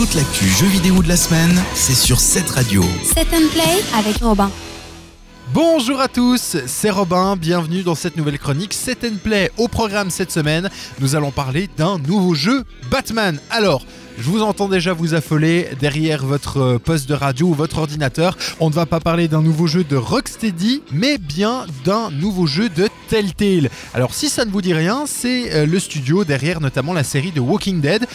Toute l'actu jeux vidéo de la semaine, c'est sur cette radio. Set and Play avec Robin. Bonjour à tous, c'est Robin, bienvenue dans cette nouvelle chronique Set and Play. Au programme cette semaine, nous allons parler d'un nouveau jeu Batman. Alors, je vous entends déjà vous affoler derrière votre euh, poste de radio ou votre ordinateur. On ne va pas parler d'un nouveau jeu de Rocksteady, mais bien d'un nouveau jeu de Telltale. Alors si ça ne vous dit rien, c'est euh, le studio derrière notamment la série de Walking Dead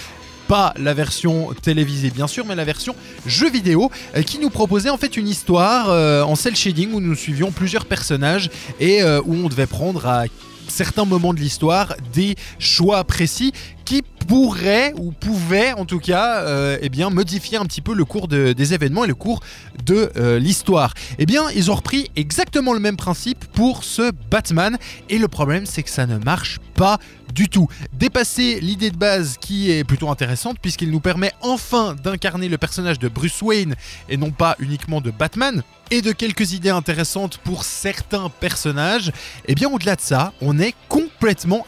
pas la version télévisée bien sûr, mais la version jeu vidéo euh, qui nous proposait en fait une histoire euh, en cel shading où nous suivions plusieurs personnages et euh, où on devait prendre à certains moments de l'histoire des choix précis qui pourraient ou pouvaient en tout cas eh bien, modifier un petit peu le cours de- des événements et le cours de l'histoire. Eh bien, ils ont repris exactement le même principe pour ce Batman et le problème c'est que ça ne marche pas du tout. Dépasser l'idée de base qui est plutôt intéressante puisqu'il nous permet enfin d'incarner le personnage de Bruce Wayne et non pas uniquement de Batman et de quelques idées intéressantes pour certains personnages, eh bien au-delà de ça, on est complètement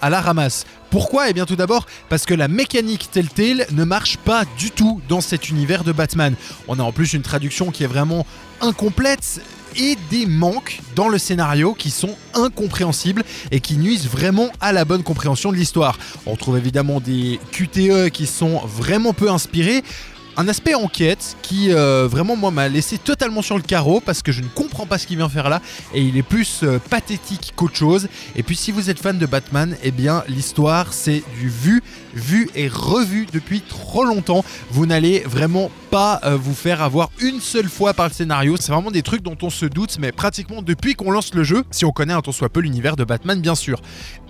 à la ramasse. Pourquoi? Eh bien tout d'abord parce que la mécanique Telltale ne marche pas du tout dans cet univers de Batman. On a en plus une traduction qui est vraiment incomplète et des manques dans le scénario qui sont incompréhensibles et qui nuisent vraiment à la bonne compréhension de l'histoire. On trouve évidemment des QTE qui sont vraiment peu inspirés. Un aspect enquête qui euh, vraiment moi m'a laissé totalement sur le carreau parce que je ne comprends pas ce qu'il vient faire là et il est plus euh, pathétique qu'autre chose. Et puis si vous êtes fan de Batman, eh bien l'histoire c'est du vu, vu et revu depuis trop longtemps. Vous n'allez vraiment pas euh, vous faire avoir une seule fois par le scénario. C'est vraiment des trucs dont on se doute, mais pratiquement depuis qu'on lance le jeu, si on connaît un tant soit peu l'univers de Batman bien sûr.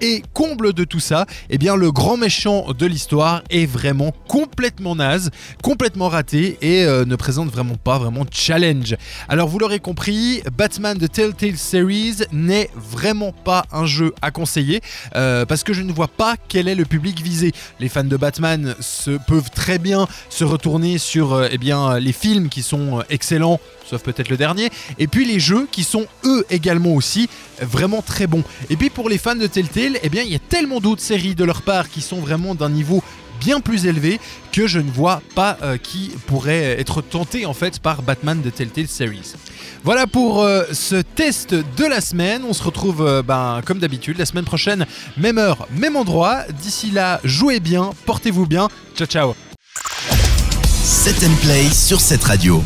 Et comble de tout ça, eh bien le grand méchant de l'histoire est vraiment complètement naze, complètement raté et euh, ne présente vraiment pas vraiment de challenge. Alors vous l'aurez compris, Batman de Telltale Series n'est vraiment pas un jeu à conseiller euh, parce que je ne vois pas quel est le public visé. Les fans de Batman se, peuvent très bien se retourner sur eh bien, les films qui sont euh, excellents, sauf peut-être le dernier, et puis les jeux qui sont eux également aussi vraiment très bons. Et puis pour les fans de Telltale, eh il y a tellement d'autres séries de leur part qui sont vraiment d'un niveau bien plus élevé que je ne vois pas euh, qui pourrait être tenté en fait par Batman de Telltale Series. Voilà pour euh, ce test de la semaine. On se retrouve euh, ben, comme d'habitude la semaine prochaine, même heure, même endroit. D'ici là, jouez bien, portez-vous bien. Ciao ciao. Set and Play sur cette radio.